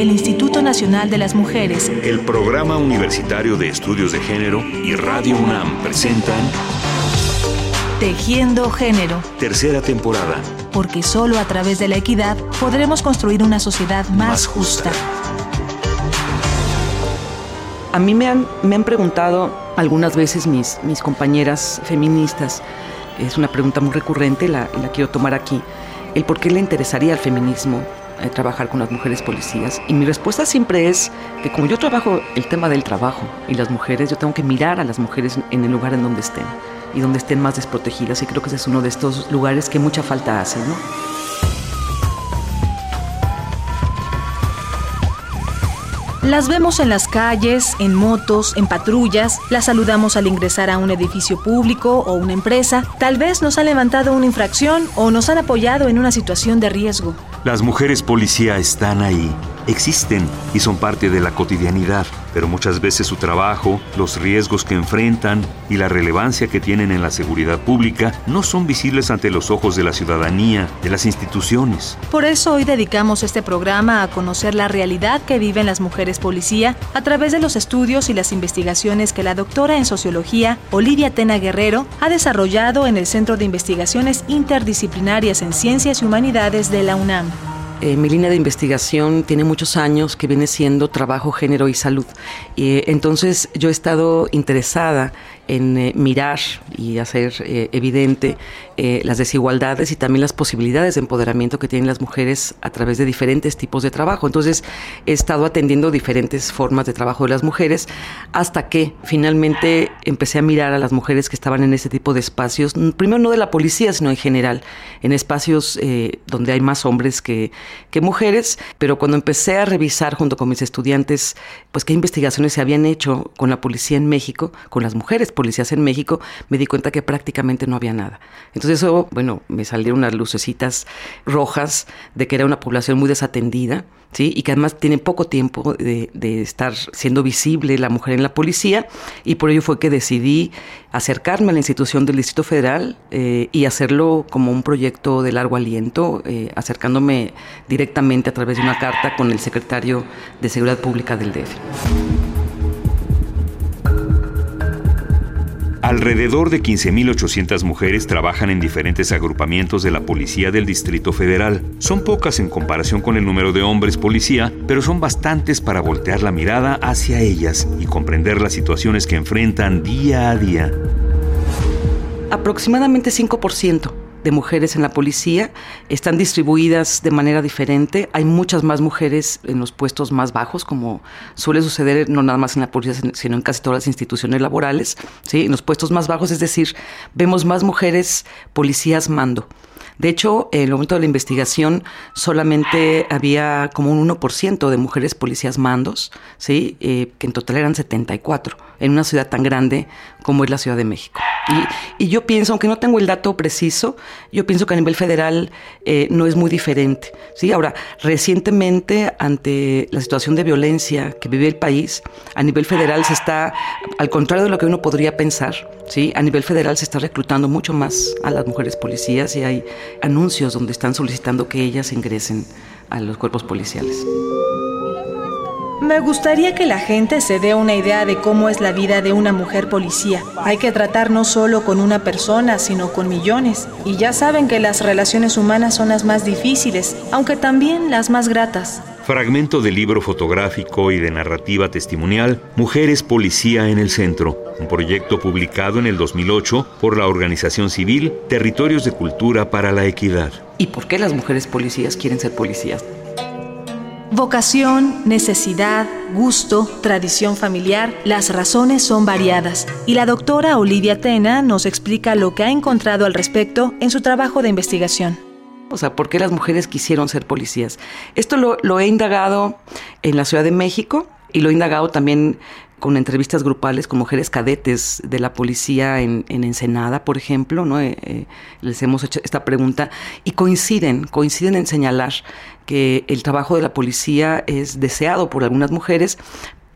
el Instituto Nacional de las Mujeres, el Programa Universitario de Estudios de Género y Radio UNAM presentan Tejiendo Género. Tercera temporada. Porque solo a través de la equidad podremos construir una sociedad más, justa. A mí me han, me han preguntado algunas veces mis, mis compañeras feministas, es una pregunta muy recurrente, la, la quiero tomar aquí, el por qué le interesaría al feminismo eh, trabajar con las mujeres policías. Y mi respuesta siempre es que como yo trabajo el tema del trabajo y las mujeres, yo tengo que mirar a las mujeres en el lugar en donde estén y donde estén más desprotegidas. Y creo que ese es uno de estos lugares que mucha falta hace, ¿no? Las vemos en las calles, en motos, en patrullas, las saludamos al ingresar a un edificio público o una empresa, tal vez nos han levantado una infracción o nos han apoyado en una situación de riesgo. Las mujeres policía están ahí, existen y son parte de la cotidianidad, pero muchas veces su trabajo, los riesgos que enfrentan y la relevancia que tienen en la seguridad pública no son visibles ante los ojos de la ciudadanía, de las instituciones. Por eso hoy dedicamos este programa a conocer la realidad que viven las mujeres policía a través de los estudios y las investigaciones que la doctora en sociología, Olivia Tena Guerrero, ha desarrollado en el Centro de Investigaciones Interdisciplinarias en Ciencias y Humanidades de la UNAM. Eh, mi línea de investigación tiene muchos años que viene siendo trabajo, género y salud. Y, entonces yo he estado interesada en eh, mirar y hacer eh, evidente eh, las desigualdades y también las posibilidades de empoderamiento que tienen las mujeres a través de diferentes tipos de trabajo. Entonces he estado atendiendo diferentes formas de trabajo de las mujeres hasta que finalmente empecé a mirar a las mujeres que estaban en ese tipo de espacios, primero no de la policía, sino en general, en espacios donde hay más hombres que, que mujeres, pero cuando empecé a revisar junto con mis estudiantes, pues qué investigaciones se habían hecho con la policía en México, con las mujeres policías en México, me di cuenta que prácticamente no había nada. Entonces eso, bueno, me salieron unas lucecitas rojas de que era una población muy desatendida, ¿sí? Y que además tiene poco tiempo de, estar siendo visible la mujer en la policía y por ello fue que decidí acercarme a la institución del Distrito Federal eh, y hacerlo como un proyecto de largo aliento, eh, acercándome directamente a través de una carta con el secretario de Seguridad Pública del DF. Alrededor de 15.800 mujeres trabajan en diferentes agrupamientos de la Policía del Distrito Federal. Son pocas en comparación con el número de hombres policía, pero son bastantes para voltear la mirada hacia ellas y comprender las situaciones que enfrentan día a día. Aproximadamente 5% de mujeres en la policía están distribuidas de manera diferente. Hay muchas más mujeres en los puestos más bajos, como suele suceder no nada más en la policía, sino en casi todas las instituciones laborales. ¿sí? En los puestos más bajos, es decir, vemos más mujeres policías mando. De hecho, en el momento de la investigación solamente había como un 1% de mujeres policías mandos, ¿sí? Eh, que en total eran 74, en una ciudad tan grande como es la Ciudad de México. Y, yo pienso, aunque no tengo el dato preciso, yo pienso que a nivel federal eh, no es muy diferente. ¿sí? Ahora, recientemente, ante la situación de violencia que vive el país, a nivel federal se está, al contrario de lo que uno podría pensar, ¿sí? a nivel federal se está reclutando mucho más a las mujeres policías y hay anuncios donde están solicitando que ellas ingresen a los cuerpos policiales. Me gustaría que la gente se dé una idea de cómo es la vida de una mujer policía. Hay que tratar no solo con una persona, sino con millones. Y ya saben que las relaciones humanas son las más difíciles, aunque también las más gratas. Fragmento del libro fotográfico y de narrativa testimonial Mujeres Policía en el Centro, un proyecto publicado en el 2008 por la organización civil Territorios de Cultura para la Equidad. ¿Y por qué las mujeres policías quieren ser policías? Vocación, necesidad, gusto, tradición familiar, las razones son variadas y la doctora Olivia Tena nos explica lo que ha encontrado al respecto en su trabajo de investigación. O sea, ¿por qué las mujeres quisieron ser policías? Esto lo, he indagado en la Ciudad de México y lo he indagado también con entrevistas grupales con mujeres cadetes de la policía en, Ensenada, por ejemplo, ¿no? Eh, eh, les hemos hecho esta pregunta y coinciden, coinciden en señalar que el trabajo de la policía es deseado por algunas mujeres,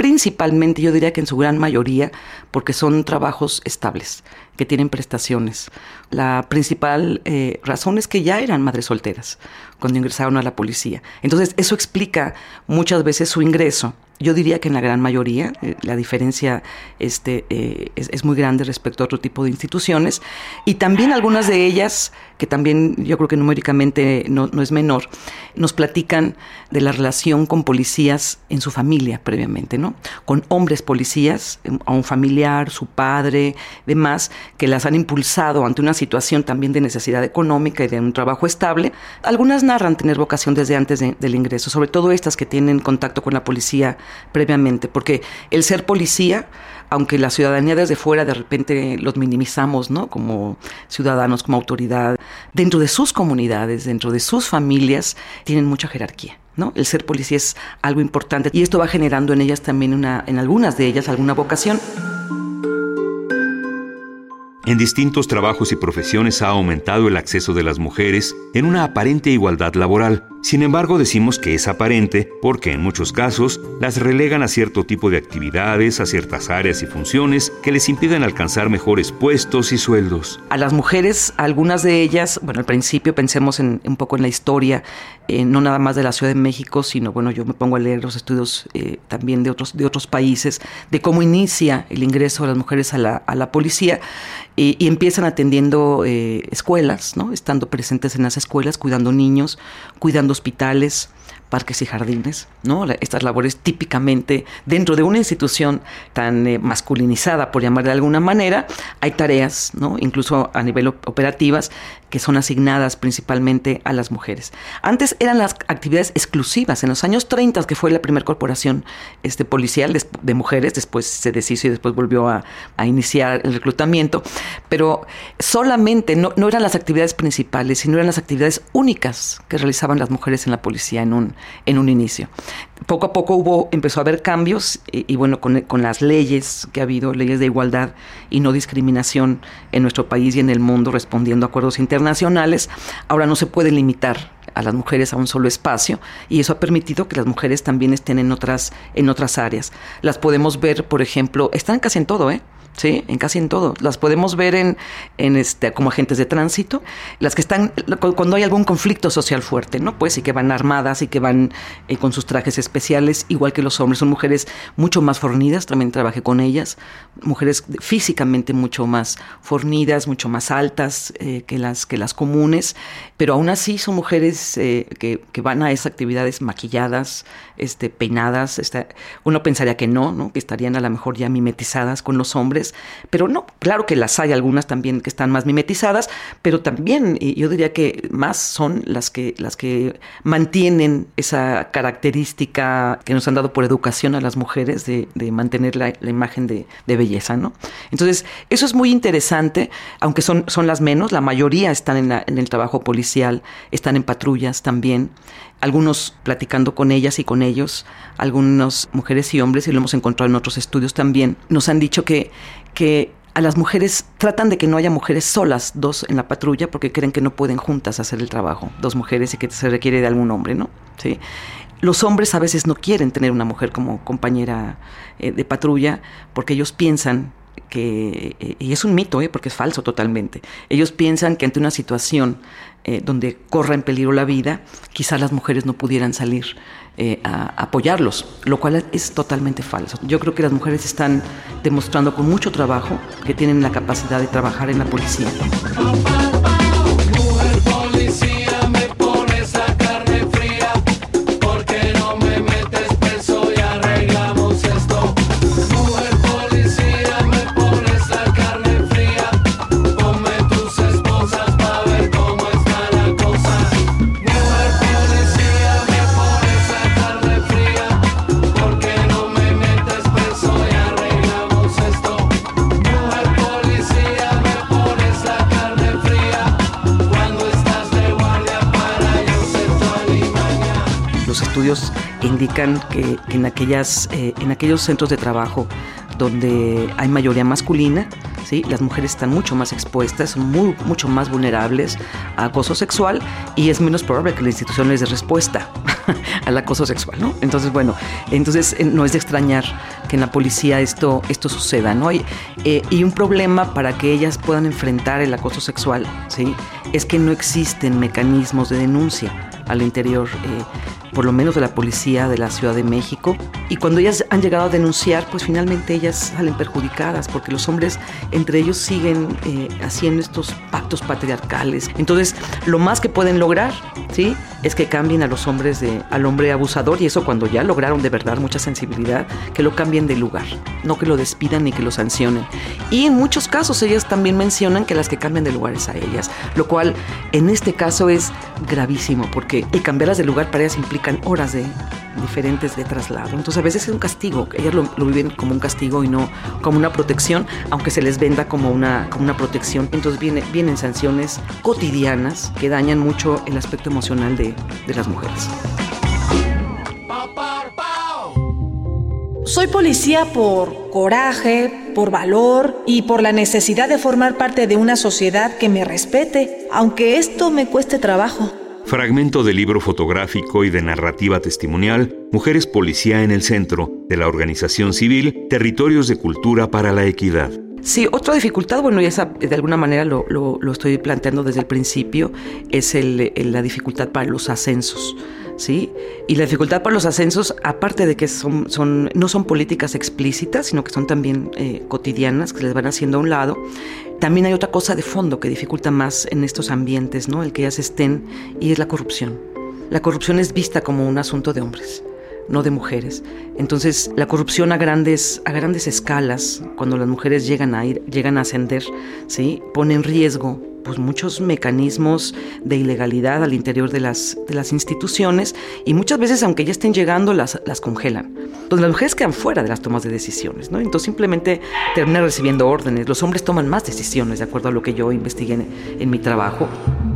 principalmente, yo diría que en su gran mayoría, porque son trabajos estables, que tienen prestaciones. La principal eh, razón es que ya eran madres solteras cuando ingresaron a la policía. Entonces, eso explica muchas veces su ingreso yo diría que en la gran mayoría eh, la diferencia este, eh, es, muy grande respecto a otro tipo de instituciones y también algunas de ellas, que también yo creo que numéricamente no, no, es menor, nos platican de la relación con policías en su familia previamente, ¿no? Con hombres policías, em, a un familiar, su padre, demás, que las han impulsado ante una situación también de necesidad económica y de un trabajo estable. Algunas narran tener vocación desde antes del ingreso, sobre todo estas que tienen contacto con la policía previamente, porque el ser policía, aunque la ciudadanía desde fuera de repente los minimizamos, ¿no? Como ciudadanos, como autoridad, dentro de sus comunidades, dentro de sus familias, tienen mucha jerarquía. ¿No? El ser policía es algo importante y esto va generando en ellas también una, en algunas de ellas, alguna vocación. En distintos trabajos y profesiones ha aumentado el acceso de las mujeres en una aparente igualdad laboral. Sin embargo, decimos que es aparente porque en muchos casos las relegan a cierto tipo de actividades, a ciertas áreas y funciones que les impiden alcanzar mejores puestos y sueldos. A las mujeres, algunas de ellas, bueno, al principio pensemos en, un poco en la historia, eh, no nada más de la Ciudad de México, sino bueno, yo me pongo a leer los estudios eh, también de otros, de otros países, de cómo inicia el ingreso de las mujeres a la, a la policía y, empiezan atendiendo eh, escuelas, ¿no? estando presentes en las escuelas, cuidando niños, cuidando hospitales, parques y jardines, ¿no? Estas labores típicamente dentro de una institución tan eh, masculinizada, por llamar de alguna manera, hay tareas, ¿no? Incluso a nivel operativas que son asignadas principalmente a las mujeres. Antes eran las actividades exclusivas. En los años 30, que fue la primera corporación este, policial de, mujeres, después se deshizo y después volvió a, iniciar el reclutamiento, pero solamente no, no, eran las actividades principales, sino eran las actividades únicas que realizaban las mujeres en la policía en un, en un inicio poco a poco hubo, empezó a haber cambios y, bueno, con, con, las leyes que ha habido, leyes de igualdad y no discriminación en nuestro país y en el mundo, respondiendo a acuerdos internacionales, ahora no se puede limitar a las mujeres a un solo espacio y eso ha permitido que las mujeres también estén en otras, en otras áreas. Las podemos ver, por ejemplo, están casi en todo, ¿eh? Sí, en casi en todo. Las podemos ver en, en este, como agentes de tránsito, las que están cuando hay algún conflicto social fuerte, ¿no? Pues y que van armadas y que van eh, con sus trajes especiales, igual que los hombres. Son mujeres mucho más fornidas, también trabajé con ellas, mujeres físicamente mucho más fornidas, mucho más altas eh, que, las, que las comunes, pero aún así son mujeres eh, que, que, van a esas actividades maquilladas, este, peinadas. Uno pensaría que no, ¿no? Que estarían a lo mejor ya mimetizadas con los hombres pero no, claro que las hay algunas también que están más mimetizadas, pero también yo diría que más son las que, las que mantienen esa característica que nos han dado por educación a las mujeres de, mantener la, imagen de, belleza, ¿no? Entonces, eso es muy interesante, aunque son, son las menos, la mayoría están en, en el trabajo policial, están en patrullas también algunos platicando con ellas y con ellos, algunas mujeres y hombres, y lo hemos encontrado en otros estudios también, nos han dicho que, que a las mujeres tratan de que no haya mujeres solas, dos en la patrulla, porque creen que no pueden juntas hacer el trabajo, dos mujeres y que se requiere de algún hombre, ¿no? ¿Sí? Los hombres a veces no quieren tener una mujer como compañera eh, de patrulla porque ellos piensan que, eh, y es un mito, ¿eh? porque es falso totalmente, ellos piensan que ante una situación eh, donde corra en peligro la vida, quizás las mujeres no pudieran salir eh, a, apoyarlos, lo cual es totalmente falso. Yo creo que las mujeres están demostrando con mucho trabajo que tienen la capacidad de trabajar en la policía. Indican que en, aquellas, eh, en aquellos centros de trabajo donde hay mayoría masculina, ¿sí? las mujeres están mucho más expuestas, muy, mucho más vulnerables a acoso sexual y es menos probable que la institución les dé respuesta al acoso sexual. ¿no? Entonces, bueno, entonces eh, no es de extrañar que en la policía esto, esto suceda. ¿no? Y, eh, y un problema para que ellas puedan enfrentar el acoso sexual ¿sí? es que no existen mecanismos de denuncia al interior, por lo menos de la policía de la Ciudad de México. Y cuando ellas han llegado a denunciar, pues finalmente ellas salen perjudicadas porque los hombres entre ellos siguen eh, haciendo estos pactos patriarcales. Entonces, lo más que pueden lograr, ¿sí? Es que cambien a los hombres de, al hombre abusador y eso cuando ya lograron de verdad mucha sensibilidad, que lo cambien de lugar, no que lo despidan ni que lo sancionen. Y en muchos casos ellas también mencionan que las que cambien de lugar es a ellas, lo cual en este caso es gravísimo porque el cambiarlas de lugar para ellas horas de diferentes de traslado. Entonces a veces es un castigo, ellas lo, viven como un castigo y no como una protección, aunque se les venda como una, como una protección. Entonces viene, vienen sanciones cotidianas que dañan mucho el aspecto emocional de, de las mujeres. Soy policía por coraje, por valor y por la necesidad de formar parte de una sociedad que me respete, aunque esto me cueste trabajo. Fragmento del libro fotográfico y de narrativa testimonial Mujeres Policía en el Centro de la organización civil Territorios de Cultura para la Equidad. Sí, otra dificultad, bueno, y esa de alguna manera lo, estoy planteando desde el principio, es la dificultad para los ascensos. ¿Sí? Y la dificultad para los ascensos, aparte de que son, son, no son políticas explícitas, sino que son también eh, cotidianas, que les van haciendo a un lado, también hay otra cosa de fondo que dificulta más en estos ambientes, ¿no? El que ellas estén, y es la corrupción. La corrupción es vista como un asunto de hombres, no de mujeres. Entonces, la corrupción a grandes, a grandes escalas, cuando las mujeres llegan a ir, llegan a ascender, ¿sí? pone en riesgo pues muchos mecanismos de ilegalidad al interior de las, de las instituciones y muchas veces aunque ya estén llegando las, las congelan. Entonces las mujeres quedan fuera de las tomas de decisiones, ¿no? Entonces simplemente terminan recibiendo órdenes. Los hombres toman más decisiones, de acuerdo a lo que yo investigué en mi trabajo.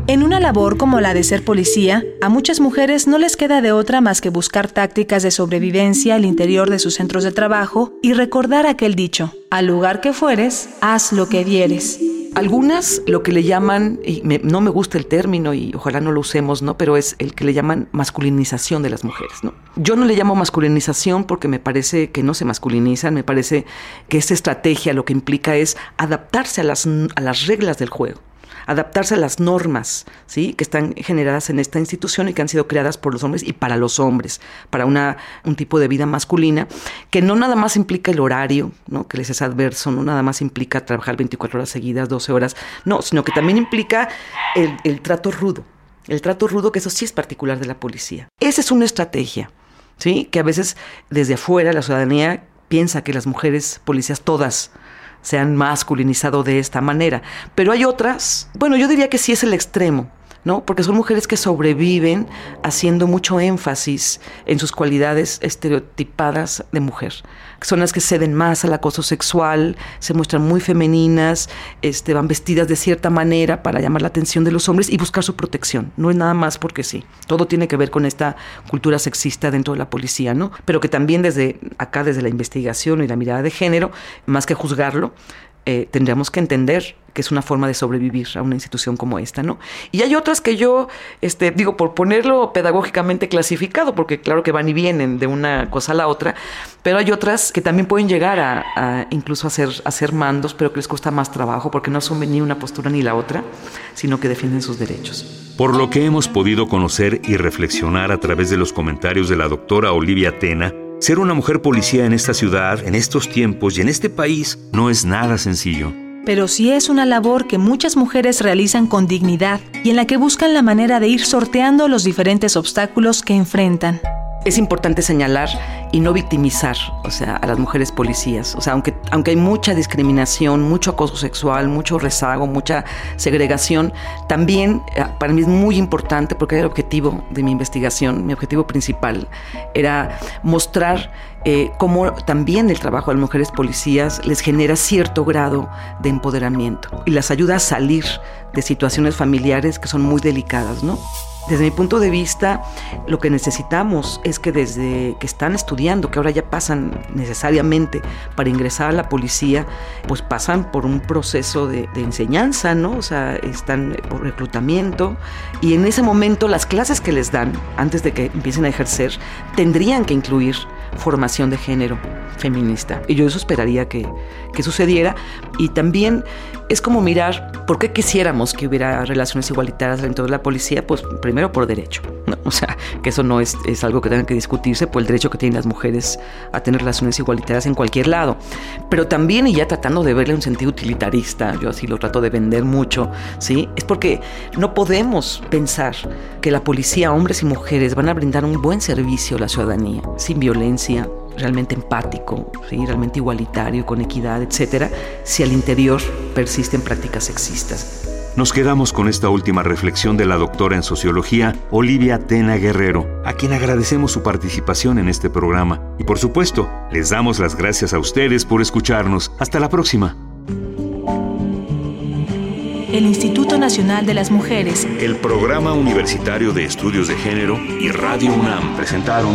En una labor como la de ser policía, a muchas mujeres no les queda de otra más que buscar tácticas de sobrevivencia al interior de sus centros de trabajo y recordar aquel dicho, al lugar que fueres, haz lo que vieres. Algunas lo que le llaman, y no me gusta el término y ojalá no lo usemos, ¿no? Pero es el que le llaman masculinización de las mujeres, ¿no? Yo no le llamo masculinización porque me parece que no se masculinizan, me parece que esta estrategia lo que implica es adaptarse a las, a las reglas del juego adaptarse a las normas ¿sí? que están generadas en esta institución y que han sido creadas por los hombres y para los hombres, para una, un tipo de vida masculina, que no nada más implica el horario, ¿no? que les es adverso, no nada más implica trabajar 24 horas seguidas, 12 horas, no, sino que también implica el, el trato rudo, el trato rudo, que eso sí es particular de la policía. Esa es una estrategia, ¿sí? que a veces desde afuera la ciudadanía piensa que las mujeres policías todas se han masculinizado de esta manera. Pero hay otras, bueno, yo diría que sí es el extremo, ¿no? Porque son mujeres que sobreviven haciendo mucho énfasis en sus cualidades estereotipadas de mujer. Son las que ceden más al acoso sexual, se muestran muy femeninas, este, van vestidas de cierta manera para llamar la atención de los hombres y buscar su protección. No es nada más porque sí. Todo tiene que ver con esta cultura sexista dentro de la policía, ¿no? Pero que también desde acá, desde la investigación y la mirada de género, más que juzgarlo, eh, tendríamos que entender que es una forma de sobrevivir a una institución como esta, ¿no? Y hay otras que yo, este, digo, por ponerlo pedagógicamente clasificado, porque claro que van y vienen de una cosa a la otra, pero hay otras que también pueden llegar a, incluso a ser, a ser mandos, pero que les cuesta más trabajo porque no asumen ni una postura ni la otra, sino que defienden sus derechos. Por lo que hemos podido conocer y reflexionar a través de los comentarios de la doctora Olivia Tena, ser una mujer policía en esta ciudad, en estos tiempos y en este país no es nada sencillo. Pero sí es una labor que muchas mujeres realizan con dignidad y en la que buscan la manera de ir sorteando los diferentes obstáculos que enfrentan es importante señalar y no victimizar, o sea, a las mujeres policías. O sea, aunque, aunque hay mucha discriminación, mucho acoso sexual, mucho rezago, mucha segregación, también eh, para mí es muy importante, porque era el objetivo de mi investigación, mi objetivo principal era mostrar eh, cómo también el trabajo de las mujeres policías les genera cierto grado de empoderamiento y las ayuda a salir de situaciones familiares que son muy delicadas, ¿no? Desde mi punto de vista, lo que necesitamos es que desde que están estudiando, que ahora ya pasan necesariamente para ingresar a la policía, pues pasan por un proceso de, enseñanza, ¿no? O sea, están por reclutamiento y en ese momento las clases que les dan antes de que empiecen a ejercer tendrían que incluir formación de género feminista. Y yo eso esperaría que, que sucediera. Y también es como mirar por qué quisiéramos que hubiera relaciones igualitarias dentro de la policía, pues primero por derecho. O sea, que eso no es, es algo que tenga que discutirse por el derecho que tienen las mujeres a tener relaciones igualitarias en cualquier lado. Pero también, y ya tratando de verle un sentido utilitarista, yo así lo trato de vender mucho, ¿sí? Es porque no podemos pensar que la policía, hombres y mujeres, van a brindar un buen servicio a la ciudadanía, sin violencia, realmente empático, ¿sí? realmente igualitario, con equidad, etcétera, si al interior persisten prácticas sexistas. Nos quedamos con esta última reflexión de la doctora en sociología, Olivia Tena Guerrero, a quien agradecemos su participación en este programa. Y por supuesto, les damos las gracias a ustedes por escucharnos. Hasta la próxima. El Instituto Nacional de las Mujeres, el Programa Universitario de Estudios de Género y Radio UNAM presentaron